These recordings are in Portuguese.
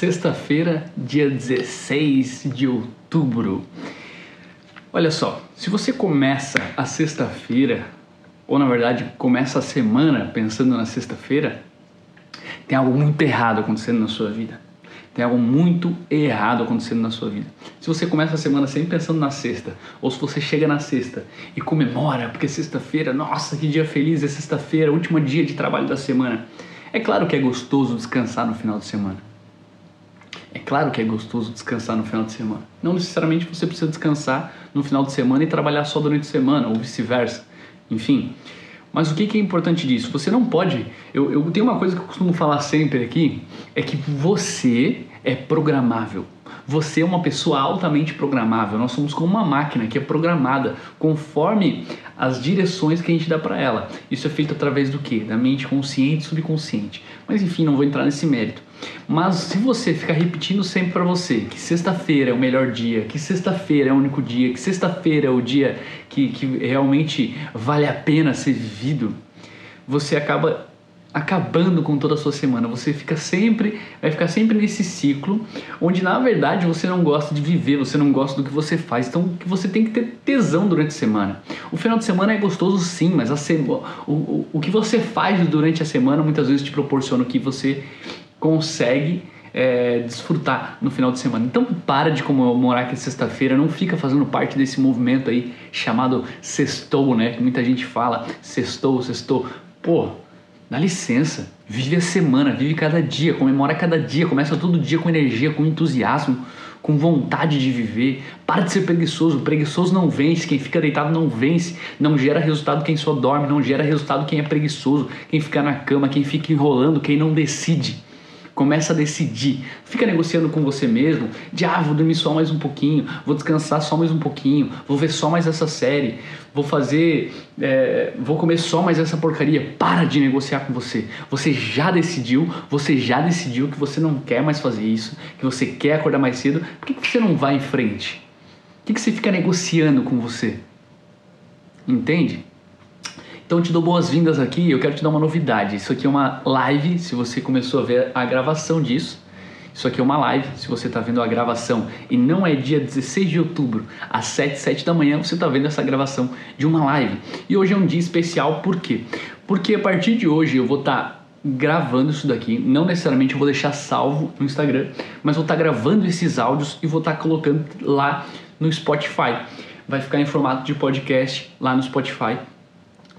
Sexta-feira, dia 16 de outubro. Olha só, se você começa a sexta-feira, ou na verdade começa a semana pensando na sexta-feira, tem algo muito errado acontecendo na sua vida. Tem algo muito errado acontecendo na sua vida. Se você começa a semana sempre pensando na sexta, ou se você chega na sexta e comemora, porque sexta-feira, nossa, que dia feliz é sexta-feira, último dia de trabalho da semana. É claro que é gostoso descansar no final de semana. É claro que é gostoso descansar no final de semana. Não necessariamente você precisa descansar no final de semana e trabalhar só durante a semana, ou vice-versa. Enfim. Mas o que, é importante disso? Você não pode. Eu, eu tenho uma coisa que eu costumo falar sempre aqui: é que você é programável. Você é uma pessoa altamente programável. Nós somos como uma máquina que é programada conforme as direções que a gente dá para ela. Isso é feito através do que? Da mente consciente e subconsciente. Mas enfim, não vou entrar nesse mérito. Mas se você ficar repetindo sempre para você que sexta-feira é o melhor dia, que sexta-feira é o único dia, que sexta-feira é o dia que, que realmente vale a pena ser vivido, você acaba acabando com toda a sua semana. Você fica sempre, vai ficar sempre nesse ciclo onde na verdade você não gosta de viver, você não gosta do que você faz. Então você tem que ter tesão durante a semana. O final de semana é gostoso sim, mas a sema, o, o, o que você faz durante a semana muitas vezes te proporciona o que você consegue é, desfrutar no final de semana. Então para de comemorar que é sexta-feira, não fica fazendo parte desse movimento aí chamado sextou, né? Que muita gente fala sextou, sextou. Pô, Dá licença, vive a semana, vive cada dia, comemora cada dia, começa todo dia com energia, com entusiasmo, com vontade de viver. Para de ser preguiçoso, preguiçoso não vence, quem fica deitado não vence, não gera resultado quem só dorme, não gera resultado quem é preguiçoso, quem fica na cama, quem fica enrolando, quem não decide. Começa a decidir. Fica negociando com você mesmo. De ah, vou dormir só mais um pouquinho, vou descansar só mais um pouquinho, vou ver só mais essa série, vou fazer. É, vou comer só mais essa porcaria. Para de negociar com você. Você já decidiu, você já decidiu que você não quer mais fazer isso, que você quer acordar mais cedo. Por que, que você não vai em frente? Por que, que você fica negociando com você? Entende? Então te dou boas-vindas aqui. Eu quero te dar uma novidade. Isso aqui é uma live. Se você começou a ver a gravação disso, isso aqui é uma live. Se você está vendo a gravação e não é dia 16 de outubro, às 7, 7 da manhã, você está vendo essa gravação de uma live. E hoje é um dia especial, por quê? Porque a partir de hoje eu vou estar. Tá gravando isso daqui, não necessariamente eu vou deixar salvo no Instagram, mas vou estar tá gravando esses áudios e vou estar tá colocando lá no Spotify. Vai ficar em formato de podcast lá no Spotify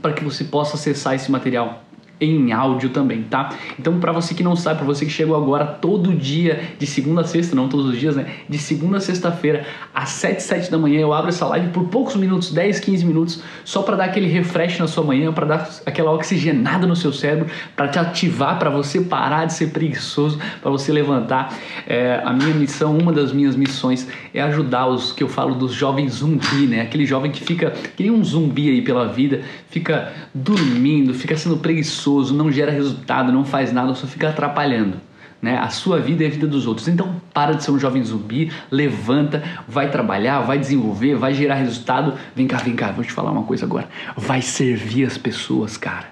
para que você possa acessar esse material em áudio também, tá? Então, para você que não sabe, para você que chegou agora todo dia, de segunda a sexta, não todos os dias, né? De segunda a sexta-feira, às 7, 7 da manhã, eu abro essa live por poucos minutos, 10, 15 minutos, só para dar aquele refresh na sua manhã, para dar aquela oxigenada no seu cérebro, para te ativar, para você parar de ser preguiçoso, para você levantar. É, a minha missão, uma das minhas missões, é ajudar os que eu falo dos jovens zumbi, né? Aquele jovem que fica, que nem um zumbi aí pela vida, fica dormindo, fica sendo preguiçoso preguiçoso, não gera resultado, não faz nada, só fica atrapalhando. Né? A sua vida é a vida dos outros. Então para de ser um jovem zumbi, levanta, vai trabalhar, vai desenvolver, vai gerar resultado. Vem cá, vem cá, vou te falar uma coisa agora. Vai servir as pessoas, cara.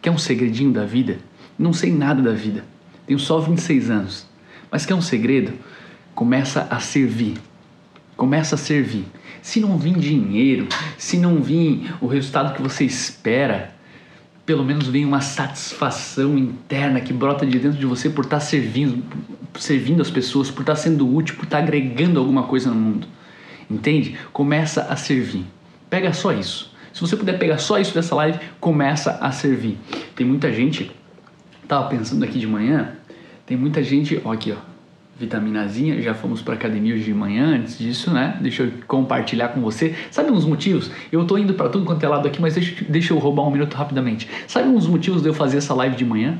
Quer um segredinho da vida? Não sei nada da vida. Tenho só 26 anos. Mas quer um segredo? Começa a servir. Começa a servir. Se não vir dinheiro, se não vir o resultado que você espera, pelo menos vem uma satisfação interna que brota de dentro de você por estar servindo, servindo as pessoas, por estar sendo útil, por estar agregando alguma coisa no mundo. Entende? Começa a servir. Pega só isso. Se você puder pegar só isso dessa live, começa a servir. Tem muita gente, tava pensando aqui de manhã, tem muita gente, ó aqui, ó, vitaminazinha, já fomos para academia hoje de manhã, antes disso, né? Deixa eu compartilhar com você. Sabe uns motivos? Eu tô indo para tudo quanto é lado aqui, mas deixa, deixa eu roubar um minuto rapidamente. Sabe uns motivos de eu fazer essa live de manhã?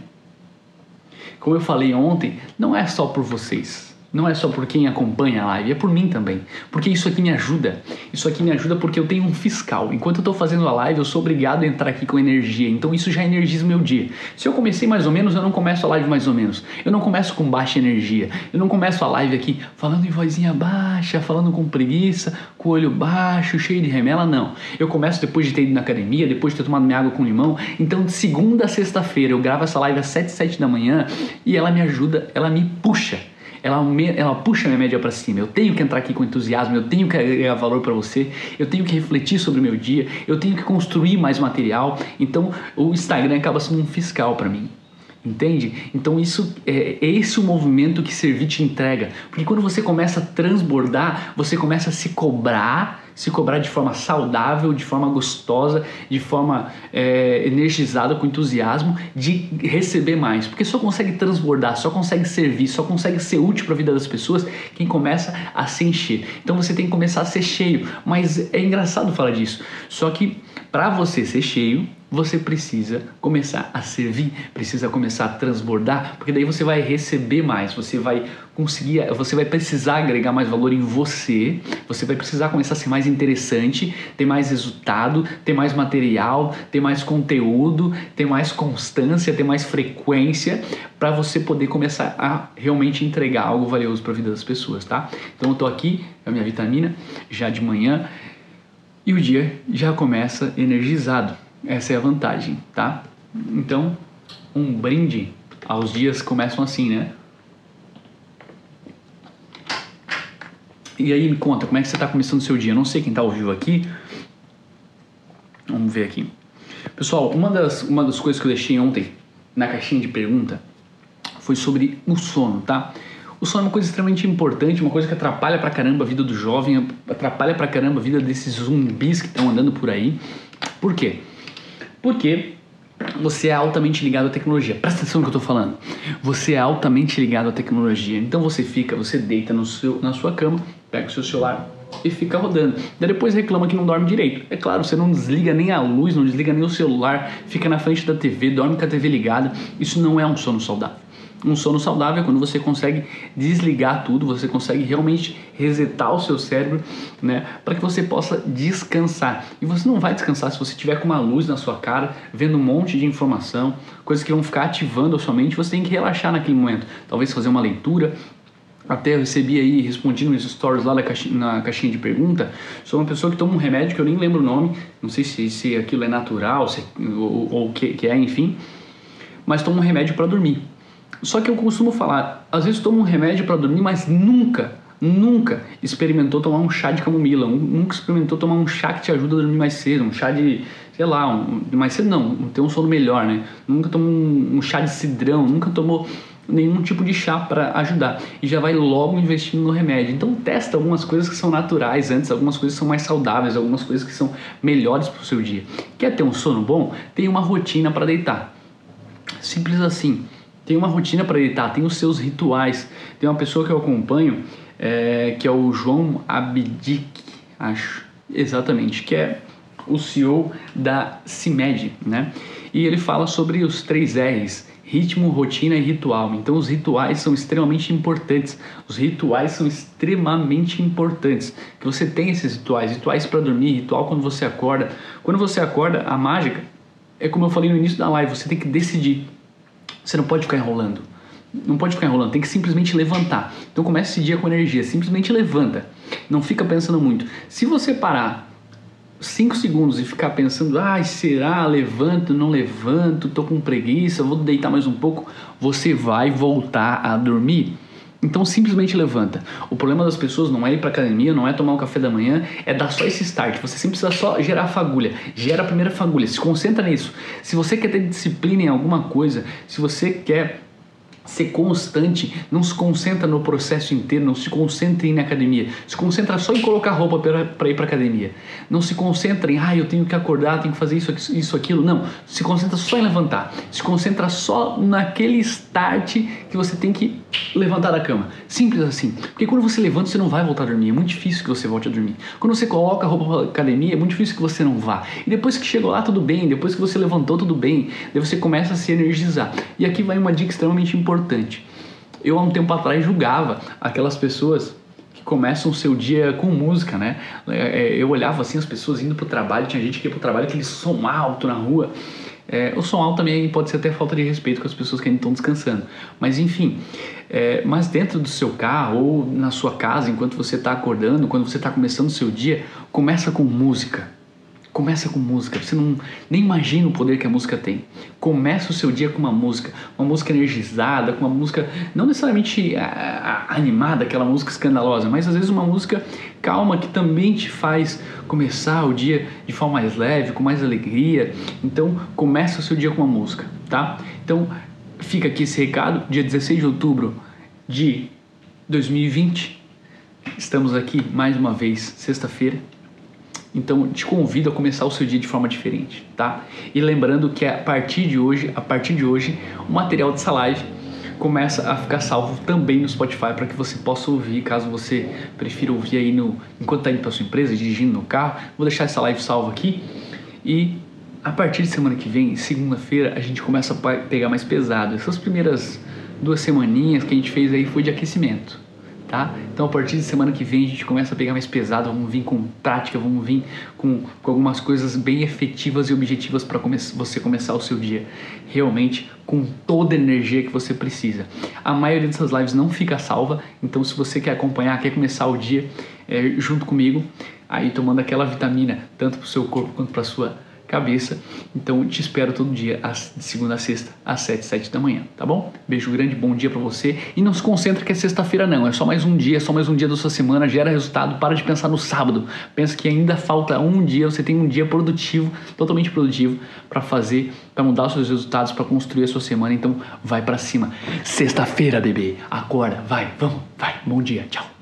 Como eu falei ontem, não é só por vocês não é só por quem acompanha a live, é por mim também. Porque isso aqui me ajuda. Isso aqui me ajuda porque eu tenho um fiscal. Enquanto eu estou fazendo a live, eu sou obrigado a entrar aqui com energia. Então isso já energiza o meu dia. Se eu comecei mais ou menos, eu não começo a live mais ou menos. Eu não começo com baixa energia. Eu não começo a live aqui falando em vozinha baixa, falando com preguiça, com o olho baixo, cheio de remela. Não. Eu começo depois de ter ido na academia, depois de ter tomado minha água com limão. Então de segunda a sexta-feira eu gravo essa live às 7, 7 da manhã e ela me ajuda, ela me puxa ela, ela puxa a minha média para cima. Eu tenho que entrar aqui com entusiasmo, eu tenho que agregar valor para você, eu tenho que refletir sobre o meu dia, eu tenho que construir mais material. Então o Instagram acaba sendo um fiscal para mim. Entende? Então isso é, é esse o movimento que Servir te entrega. Porque quando você começa a transbordar, você começa a se cobrar, se cobrar de forma saudável, de forma gostosa, de forma é, energizada, com entusiasmo, de receber mais. Porque só consegue transbordar, só consegue servir, só consegue ser útil para a vida das pessoas quem começa a se encher. Então você tem que começar a ser cheio. Mas é engraçado falar disso. Só que para você ser cheio, você precisa começar a servir, precisa começar a transbordar, porque daí você vai receber mais, você vai conseguir, você vai precisar agregar mais valor em você, você vai precisar começar a ser mais interessante, ter mais resultado, ter mais material, ter mais conteúdo, ter mais constância, ter mais frequência para você poder começar a realmente entregar algo valioso para a vida das pessoas, tá? Então eu tô aqui, é a minha vitamina, já de manhã, e o dia já começa energizado. Essa é a vantagem, tá? Então, um brinde aos dias começam assim, né? E aí me conta, como é que você está começando o seu dia? Eu não sei quem está ao vivo aqui. Vamos ver aqui. Pessoal, uma das, uma das coisas que eu deixei ontem na caixinha de pergunta foi sobre o sono, tá? O sono é uma coisa extremamente importante, uma coisa que atrapalha pra caramba a vida do jovem, atrapalha pra caramba a vida desses zumbis que estão andando por aí. Por quê? Porque você é altamente ligado à tecnologia. Presta atenção no que eu estou falando. Você é altamente ligado à tecnologia. Então você fica, você deita no seu, na sua cama, pega o seu celular e fica rodando. Daí depois reclama que não dorme direito. É claro, você não desliga nem a luz, não desliga nem o celular, fica na frente da TV, dorme com a TV ligada. Isso não é um sono saudável. Um sono saudável é quando você consegue desligar tudo, você consegue realmente resetar o seu cérebro, né, para que você possa descansar. E você não vai descansar se você tiver com uma luz na sua cara, vendo um monte de informação, coisas que vão ficar ativando a sua mente. Você tem que relaxar naquele momento. Talvez fazer uma leitura, até eu recebi aí, respondi nos stories lá na caixinha, na caixinha de pergunta, sou uma pessoa que toma um remédio que eu nem lembro o nome, não sei se, se aquilo é natural se, ou o que, que é, enfim, mas tomo um remédio para dormir. Só que eu costumo falar, às vezes tomo um remédio para dormir, mas nunca, nunca experimentou tomar um chá de camomila, nunca experimentou tomar um chá que te ajuda a dormir mais cedo, um chá de, sei lá, um, mais cedo não, ter um sono melhor, né? Nunca tomou um, um chá de cidrão, nunca tomou nenhum tipo de chá para ajudar e já vai logo investindo no remédio. Então testa algumas coisas que são naturais antes, algumas coisas que são mais saudáveis, algumas coisas que são melhores para o seu dia. Quer ter um sono bom? Tem uma rotina para deitar. Simples assim tem uma rotina para editar, tem os seus rituais. Tem uma pessoa que eu acompanho, é, que é o João Abdic, acho, exatamente, que é o CEO da CIMED, né? E ele fala sobre os três R's, ritmo, rotina e ritual. Então os rituais são extremamente importantes. Os rituais são extremamente importantes. Que você tem esses rituais, rituais para dormir, ritual quando você acorda. Quando você acorda, a mágica é como eu falei no início da live, você tem que decidir você não pode ficar enrolando. Não pode ficar enrolando, tem que simplesmente levantar. Então comece esse dia com energia, simplesmente levanta. Não fica pensando muito. Se você parar 5 segundos e ficar pensando, ai, ah, será? Levanto, não levanto, tô com preguiça, vou deitar mais um pouco, você vai voltar a dormir. Então simplesmente levanta. O problema das pessoas não é ir para academia, não é tomar um café da manhã, é dar só esse start. Você sempre precisa só gerar a fagulha. Gera a primeira fagulha, se concentra nisso. Se você quer ter disciplina em alguma coisa, se você quer ser constante, não se concentra no processo inteiro, não se concentra em ir na academia, se concentra só em colocar roupa para ir para academia. Não se concentra em, ah, eu tenho que acordar, tenho que fazer isso, isso, aquilo. Não, se concentra só em levantar. Se concentra só naquele start que você tem que levantar da cama. Simples assim. Porque quando você levanta, você não vai voltar a dormir. É muito difícil que você volte a dormir. Quando você coloca a roupa para academia, é muito difícil que você não vá. E depois que chegou lá, tudo bem. Depois que você levantou, tudo bem. Daí você começa a se energizar. E aqui vai uma dica extremamente importante importante. Eu há um tempo atrás julgava aquelas pessoas que começam o seu dia com música, né? É, é, eu olhava assim as pessoas indo para o trabalho, tinha gente que ia para o trabalho aquele som alto na rua. É, o som alto também pode ser até falta de respeito com as pessoas que ainda estão descansando. Mas enfim, é, mas dentro do seu carro ou na sua casa, enquanto você está acordando, quando você está começando o seu dia, começa com música Começa com música, você não nem imagina o poder que a música tem. Começa o seu dia com uma música, uma música energizada, com uma música não necessariamente a, a, animada, aquela música escandalosa, mas às vezes uma música calma que também te faz começar o dia de forma mais leve, com mais alegria. Então, começa o seu dia com uma música, tá? Então, fica aqui esse recado, dia 16 de outubro de 2020. Estamos aqui mais uma vez, sexta-feira, então te convido a começar o seu dia de forma diferente, tá? E lembrando que a partir de hoje, a partir de hoje, o material dessa live começa a ficar salvo também no Spotify para que você possa ouvir, caso você prefira ouvir aí no enquanto está indo para sua empresa, dirigindo no carro. Vou deixar essa live salva aqui e a partir de semana que vem, segunda-feira, a gente começa a pegar mais pesado. Essas primeiras duas semaninhas que a gente fez aí foi de aquecimento tá? Então a partir de semana que vem a gente começa a pegar mais pesado, vamos vir com prática, vamos vir com, com algumas coisas bem efetivas e objetivas para come você começar o seu dia realmente com toda a energia que você precisa. A maioria dessas lives não fica salva, então se você quer acompanhar, quer começar o dia é, junto comigo, aí tomando aquela vitamina tanto para o seu corpo quanto para sua cabeça. Então te espero todo dia, de segunda a sexta, às 7, 7 da manhã, tá bom? Beijo grande, bom dia para você. E não se concentra que é sexta-feira, não. É só mais um dia, é só mais um dia da sua semana. Gera resultado. Para de pensar no sábado. Pensa que ainda falta um dia. Você tem um dia produtivo, totalmente produtivo, para fazer, para mudar os seus resultados, para construir a sua semana. Então vai para cima. Sexta-feira, bebê. Acorda, vai, vamos, vai. Bom dia, tchau.